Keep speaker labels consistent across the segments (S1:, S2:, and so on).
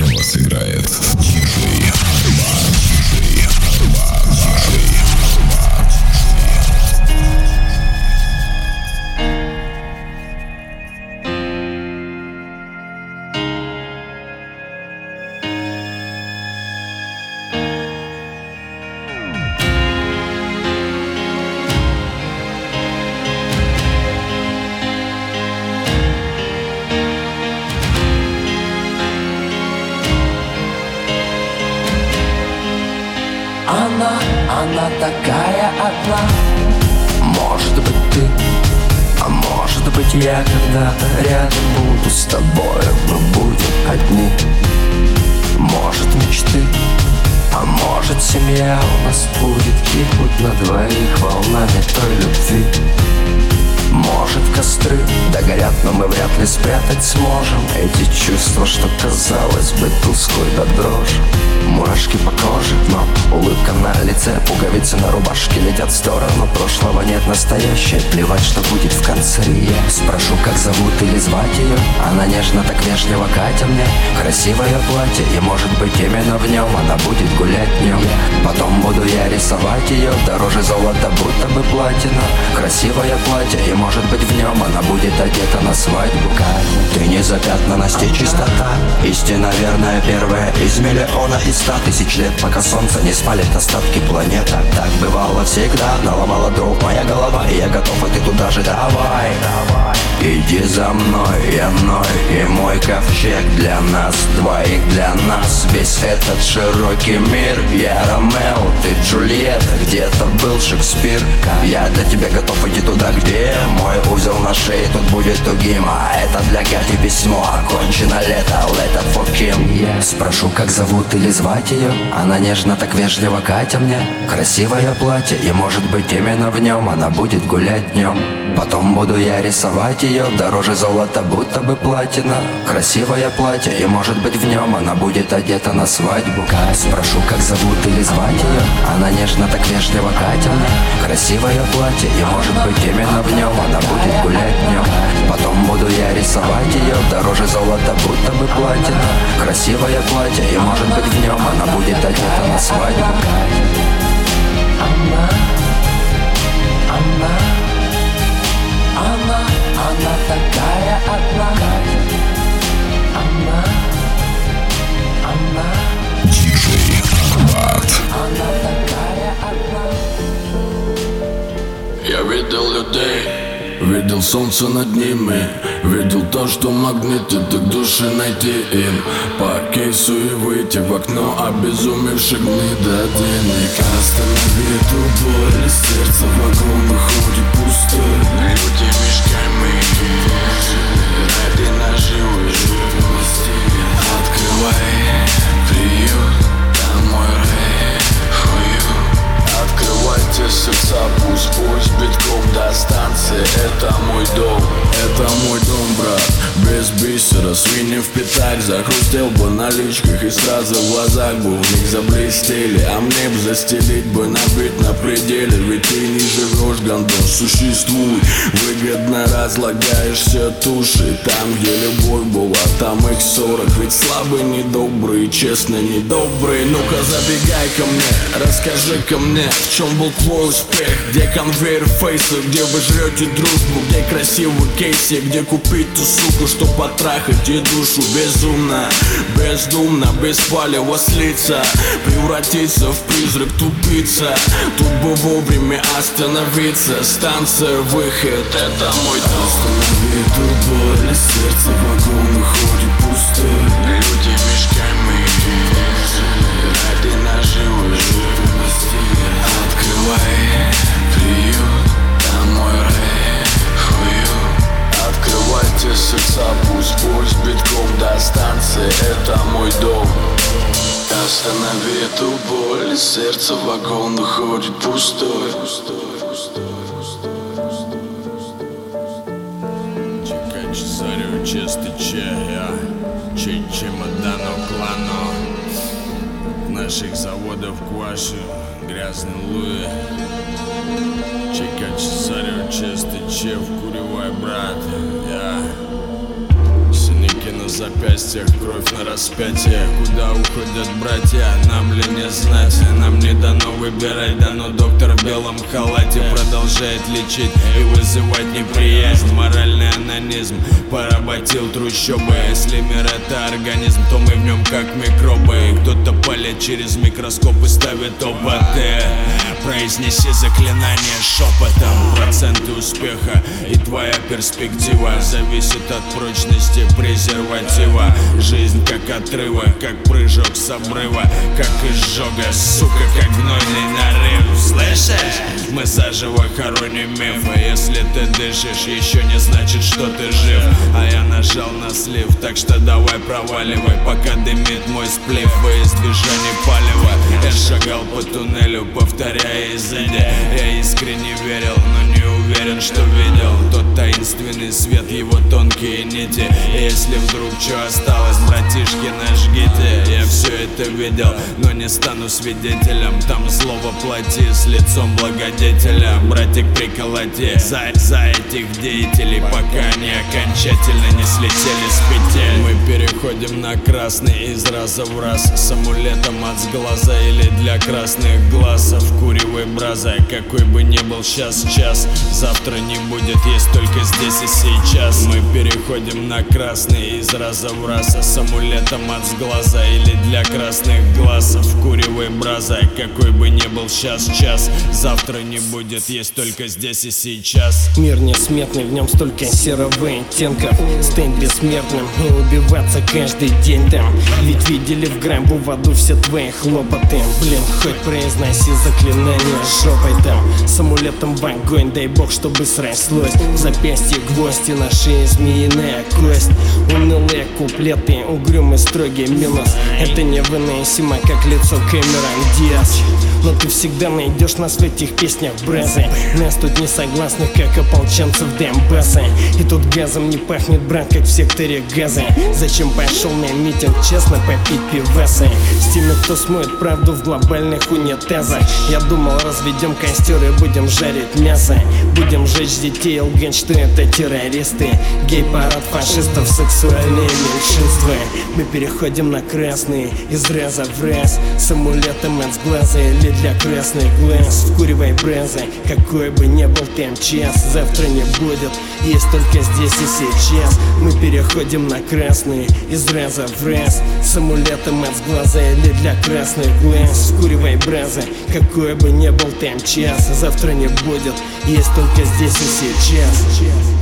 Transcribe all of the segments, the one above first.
S1: Для вас играет
S2: Она, такая одна. Может быть ты, а может быть я когда-то рядом буду с тобой Мы будем одни. Может мечты, а может семья у нас будет Кипнуть на двоих волнами той любви. Может костры догорят, но мы вряд ли спрятать сможем Эти чувства, что казалось бы тусклой до дрожи Мурашки по коже, но улыбка на лице Пуговицы на рубашке летят в сторону Прошлого нет настоящее, плевать, что будет в конце Я спрошу, как зовут или звать ее Она нежно так вежливо Катя мне Красивое платье, и может быть именно в нем Она будет гулять днем Потом буду я рисовать ее Дороже золота, будто бы платина. Красивое платье, и может быть в нем Она будет одета на свадьбу. Катя, ты не запятнана, сте чистота Истина верная первая из миллиона и ста тысяч лет Пока солнце не спалит остатки планеты Так. Бывало всегда, наломала дров моя голова И я готов, и ты туда же давай Иди за мной, я мной и мой ковчег Для нас двоих, для нас Весь этот широкий мир. Я Ромео, ты Джульетта Где-то был Шекспир. Я для тебя готов идти туда, где Мой узел на шее тут будет тугим А это для Кати письмо. Окончено лето, it for Kim спрошу, как зовут или звать Она нежно так вежливо Катя мне Красивое платье И может быть именно в нем Она будет гулять днем Потом буду я рисовать ее Дороже золота, будто бы платина. Красивое платье И может быть в нем Она будет одета на свадьбу. Кать, спрошу, как зовут или звать ее Она нежно так вежливо Катя мне Красивое платье И может быть именно в нем Она будет гулять днем Потом буду я рисовать ее Дороже золота, будто бы платина. Красивое платье И может быть в нем Она будет одета на свадьбу
S3: видел солнце над ними Видел то, что магниты так души найти им. По кейсу и выйти в окно, обезумевших гнида денег. Останови эту боль, сердце вагон выходит пустой. Люди мешками, ради наживы Открывай приют, Открывайте сердца, пусть пусть битком до станции. Это мой дом, это мой дом, брат. Без бисера, свиньи в пятак Захрустел бы на личках и сразу в глазах бы у них заблестели. А мне б застелить бы набить на пределе Ведь ты не живешь, гандон, существуй. Выгодно разлагаешься туши Там, где любовь была, там их сорок. Ведь слабый недобрый, честно недобрый. Ну-ка забегай ко мне, расскажи ко мне В чем был твой успех, где конвейер фейса? Где вы жрете дружбу, где красивый кейси Где купить ту суку, что потрахать и душу? Безумно, бездумно, без палева слиться. Превратиться в призрак тупица. Тут бы вовремя остановиться. Станция выход, это мой дом. Останови эту боль, сердце вагон Открывайте сердца, пусть пусть битком до станции. Это мой дом. Останови эту боль, сердце в вагон уходит пустой.
S4: Чекай цесарю чистый чай, чей чемодану клану Наших заводов квашу, грязный луи. Чекай цесарю чистый чай, куревой брат, Синяки на запястьях, кровь на распятие. Куда уходят братья, нам ли не знать? Нам не дано выбирать, дано доктор в белом халате. Продолжает лечить и вызывать неприязнь. Моральный анонизм поработил трущобы. Если мир это организм, то мы в нем как микробы. Кто-то палит через микроскоп и ставит опыты. Произнеси заклинание шепотом. Проценты успеха и твоя перспектива Зависит от прочности презерватива Жизнь как отрывок, как прыжок с обрыва Как изжога, сука, как гнойный нарыв. Слышишь? Мы заживо хороним мифы. Если ты дышишь, еще не значит, что ты жив. А я нажал на слив, так что давай проваливай Пока дымит мой сплив. Во избежание палева Я шагал по туннелю, повторяя изыди Я искренне верил, но не уверен, что видел Тот таинственный свет, его тонкие нити. Если вдруг что осталось, братишки, нажгите. Я все это видел, но не стану свидетелем. Там зло воплоти с лицом благодетеля. Братик, приколоти. За, за этих деятелей Пока они окончательно не слетели с петель Мы переходим на красный из раза в раз. С амулетом от сглаза или для красных глаз. Вкуривай браза, какой бы ни был сейчас час Завтра не будет, есть только здесь и сейчас. Мы переходим на красный из раза в раз С амулетом от сглаза или для красных глаз Вкуривай браза, какой бы ни был сейчас час. Завтра не будет, есть только здесь и сейчас.
S5: Мир несметный, в нем столько серого оттенков Стань бессмертным и убиваться каждый день там. Ведь видели в грамбу в аду все твои хлопоты. Блин, хоть произноси заклинание жопой там. С амулетом в огонь, дай бог, чтобы срослось В запястье гвоздь и на шее змеиная кость. Унылые куплеты, угрюмый строгий минус Это невыносимо, как лицо Кэмерон Диас но ты всегда найдешь нас в этих песнях бразы Нас тут не согласных, как ополченцев Донбасса И тут газом не пахнет, брат, как в секторе газа. Зачем пошел на митинг, честно попить пиваса С? Теми, кто смоет правду в глобальных унитазах. Я думал, разведем костер и будем жарить мясо. Будем жечь детей, лгать, что это террористы. Гей-парад фашистов, сексуальные меньшинства. Мы переходим на красный, из раза в раз. С амулетом от сглаза или для красных глаз Вкуривай брезы, какой бы ни был там час Завтра не будет, есть только здесь и сейчас. Мы переходим на красный, из раза в раз. С амулетом от сглаза или для красных глаз. Вкуривай брезы, какой бы ни был там час Завтра не будет, есть только здесь и сейчас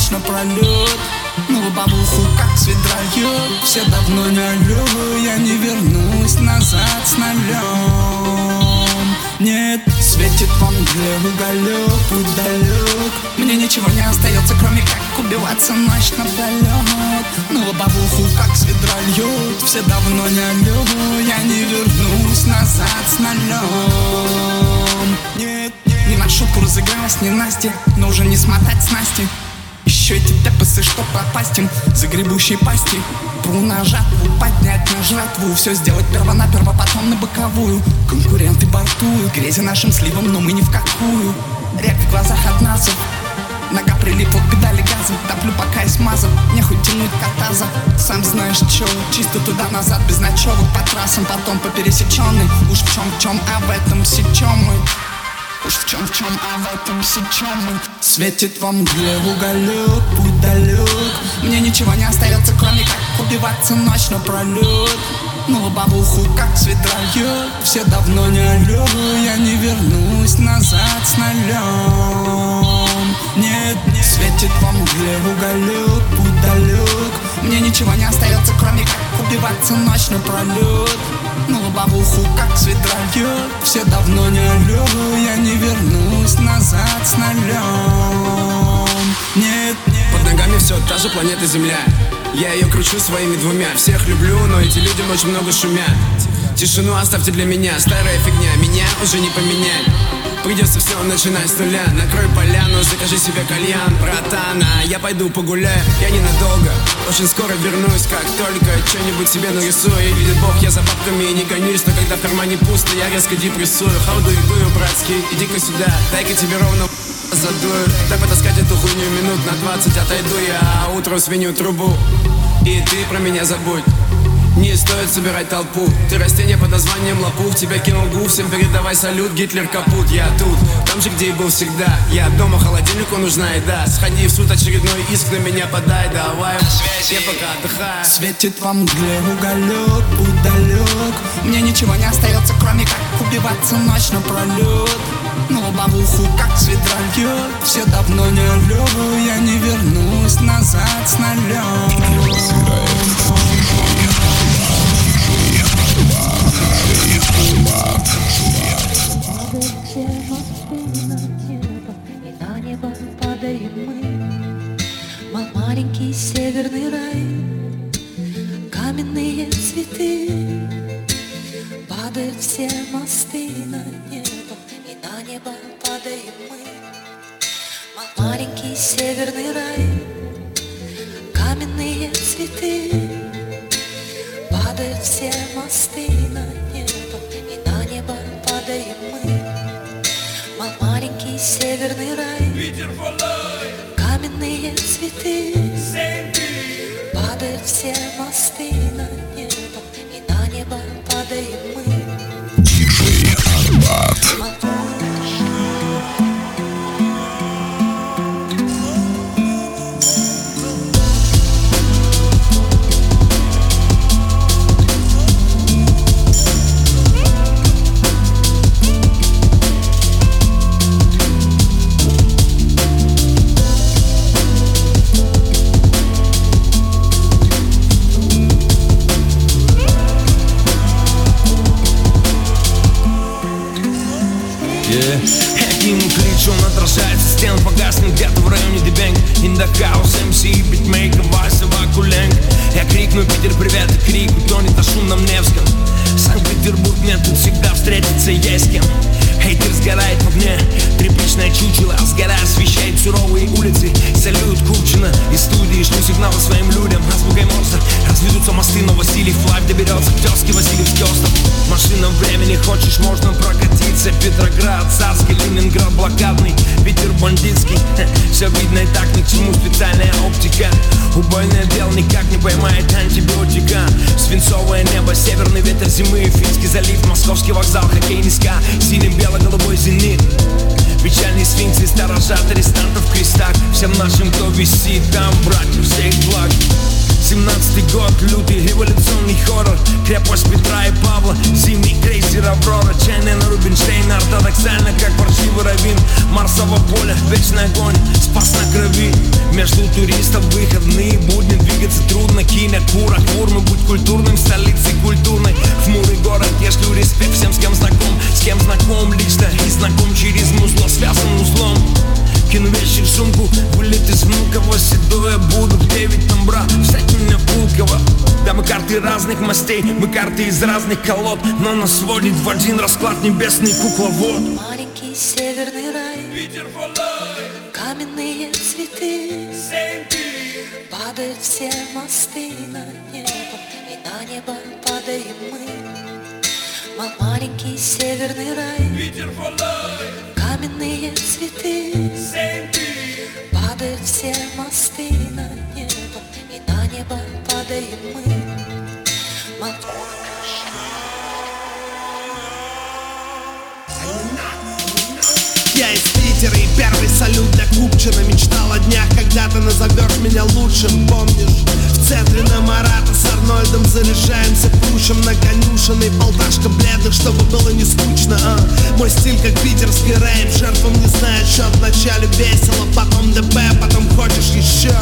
S6: ночь напролет Ну бабуху как с ведра льет Все давно не алё, я не вернусь назад с нулем Нет, светит вам для уголек, путь Мне ничего не остается, кроме как убиваться ночь напролет Ну бабуху как с ведра льет Все давно не алё, я не вернусь назад с нулем Нет, не на шутку разыгралась не Настя Но уже не смотать снасти еще эти тепасы, что попасть им. Загребущие пасти. Пру на жатву, поднять на жратву Все сделать первонаперво, потом на боковую. Конкуренты бортуют, грези нашим сливом Но мы ни в какую. Рек в глазах от насов Нога прилипла к педали газа. Топлю пока и смазан, нехуй тянуть катаза. Сам знаешь чё, чисто туда-назад Без ночевок по трассам, потом по пересеченной Уж в чем в чем, а в этом сечем мы Уж в чем в чем, а в этом сечем Светит вам где уголек, путь далек Мне ничего не остается, кроме как убиваться ночь напролет Ну бабуху как с ведра Все давно не алё, я не вернусь назад с нулем Нет, нет, светит вам где уголек, путь далек Мне ничего не остается, кроме как убиваться ночь напролет На лобовуху, как свет льет Все давно не алё, я не вернусь назад с нулем Нет, нет.
S7: Под ногами все та же планета Земля. Я ее кручу своими двумя. Всех люблю, но эти люди очень много шумят. Тишину оставьте для меня, старая фигня. Меня уже не поменять Придется все начинать с нуля. Накрой поляну, закажи себе кальян Братана, я пойду погуляю Я ненадолго, очень скоро вернусь Как только что-нибудь себе нарисую. И видит Бог, я за бабками не гонюсь Но когда в кармане пусто, я резко депрессую. Хауду и дую, братский, иди-ка сюда Дай-ка тебе ровно задую Дай потаскать эту хуйню минут на 20 Отойду я, а утром свинью трубу. И ты про меня забудь не стоит собирать толпу. Ты растение под названием лопух Тебя кинул гуф, всем передавай салют Гитлер капут, я тут, там же, где и был всегда. Я дома, холодильнику нужна еда. Сходи в суд, очередной иск на меня подай. Давай, я пока отдыхаю.
S6: Светит во мгле уголек, удалек. Мне ничего не остается, кроме как убиваться ночь напролет На лобовуху, как свет льет Все давно не алё, я не вернусь назад с нулем
S8: и на небо падаем мы. Мой маленький северный рай, каменные цветы. Падают все мосты на небо, и на небо падаем мы. Мой маленький северный рай, каменные цветы. Падают все мосты на небо, северный рай, каменные цветы. Падают все мосты на небо, и на небо падаем мы.
S1: Диджей Арбат.
S9: House, MC, битмейкер, Вася, Вакуленг Я крикну Питер, привет, и крик утонет на шумном Невском. Санкт-Петербург, мне тут всегда встретиться есть кем. Хейтер сгорает в огне, тряпичное чучело Сгорая освещает суровые улицы. Салют Кучина из студии Шлю сигналы своим людям. Азбукой Морзе Разведутся мосты, но Василий вплавь доберется К тезке Васильевский остров Машина времени хочешь, можно прокатиться Петроград, Царский, Ленинград, блокадный Питер бандитский. Все видно и так ни к чему специальная оптика. Убойное дело никак не поймает антибиотика. Свинцовое небо, северный ветер зимы Финский залив, московский вокзал, хоккейный ска Синим бело-голубой зенит. Печальный сфинкс и сторожат арестантов в крестах. Всем нашим, кто висит там, братьев, всех благ Семнадцатый год, лютый революционный хоррор. Крепость Петра и Павла, зимний крейсер Аврора Чайная Чайнен Рубинштейн, ортодоксально, как паршивый равин Марсово поле, вечный огонь, спас на крови. Между туристов выходные будни двигаться трудно. Киня, кура, курмы, будь культурным, столицей культурной. Хмурый город, я шлю респект всем, с кем знаком. С кем знаком лично и знаком через музло, связан узлом. Кину вещи в сумку, вылет из внука, 8 разных мастей, мы карты из разных колод Но нас сводит в один расклад небесный кукловод
S8: Маленький северный рай, каменные цветы. Падают все мосты на небо, и на небо падаем мы. Мой маленький северный рай, каменные цветы. Падают все мосты на небо, и на небо падаем мы.
S10: Я из Питера и первый салют для Купчина. Мечтал о днях, когда ты назовешь меня лучшим Помнишь, в центре на Марата с Арнольдом Заряжаемся, пушим на конюшенный Полташка бледных, чтобы было не скучно а? Мой стиль как питерский рэп Жертвам не знает счет, вначале весело Потом ДП, потом хочешь еще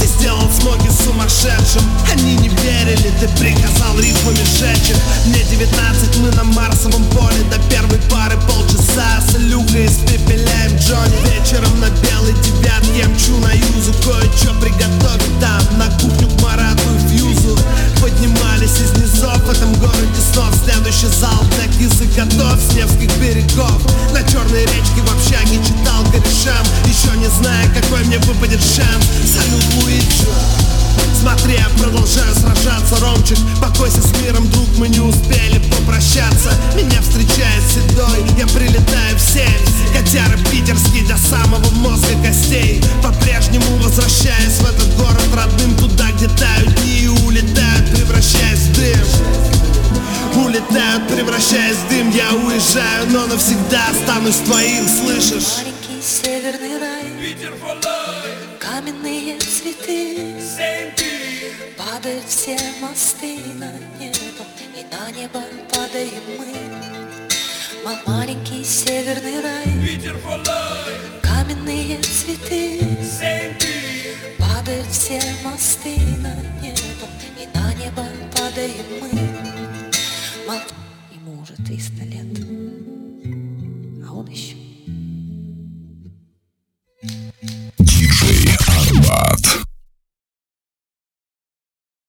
S10: Ты сделал смоги сумасшедшим Они ты приказал рифмами сжечь их. Мне 19, мы на Марсовом поле. До первой пары полчаса С Илюхой испепеляем Джонни. Вечером на белой девятке мчу на юзу. Кое-что приготовить там На кухню к Марату и фьюзу. Поднимались из низов в этом городе снов. Следующий зал для кизы готов с Невских берегов. На черной речке в общаге читал корешам Еще не зная, какой мне выпадет шанс. Салют, Луиджи Смотри, превращаясь в дым Я уезжаю, но навсегда останусь твоим, слышишь?
S8: Маленький северный рай. Каменные цветы. Падают все мосты на небо И на небо падаем мы. Ма- Маленький северный рай. Каменные цветы. Падают все мосты на небо И на небо падаем мы 300 лет. А он еще. Диджей Арбат.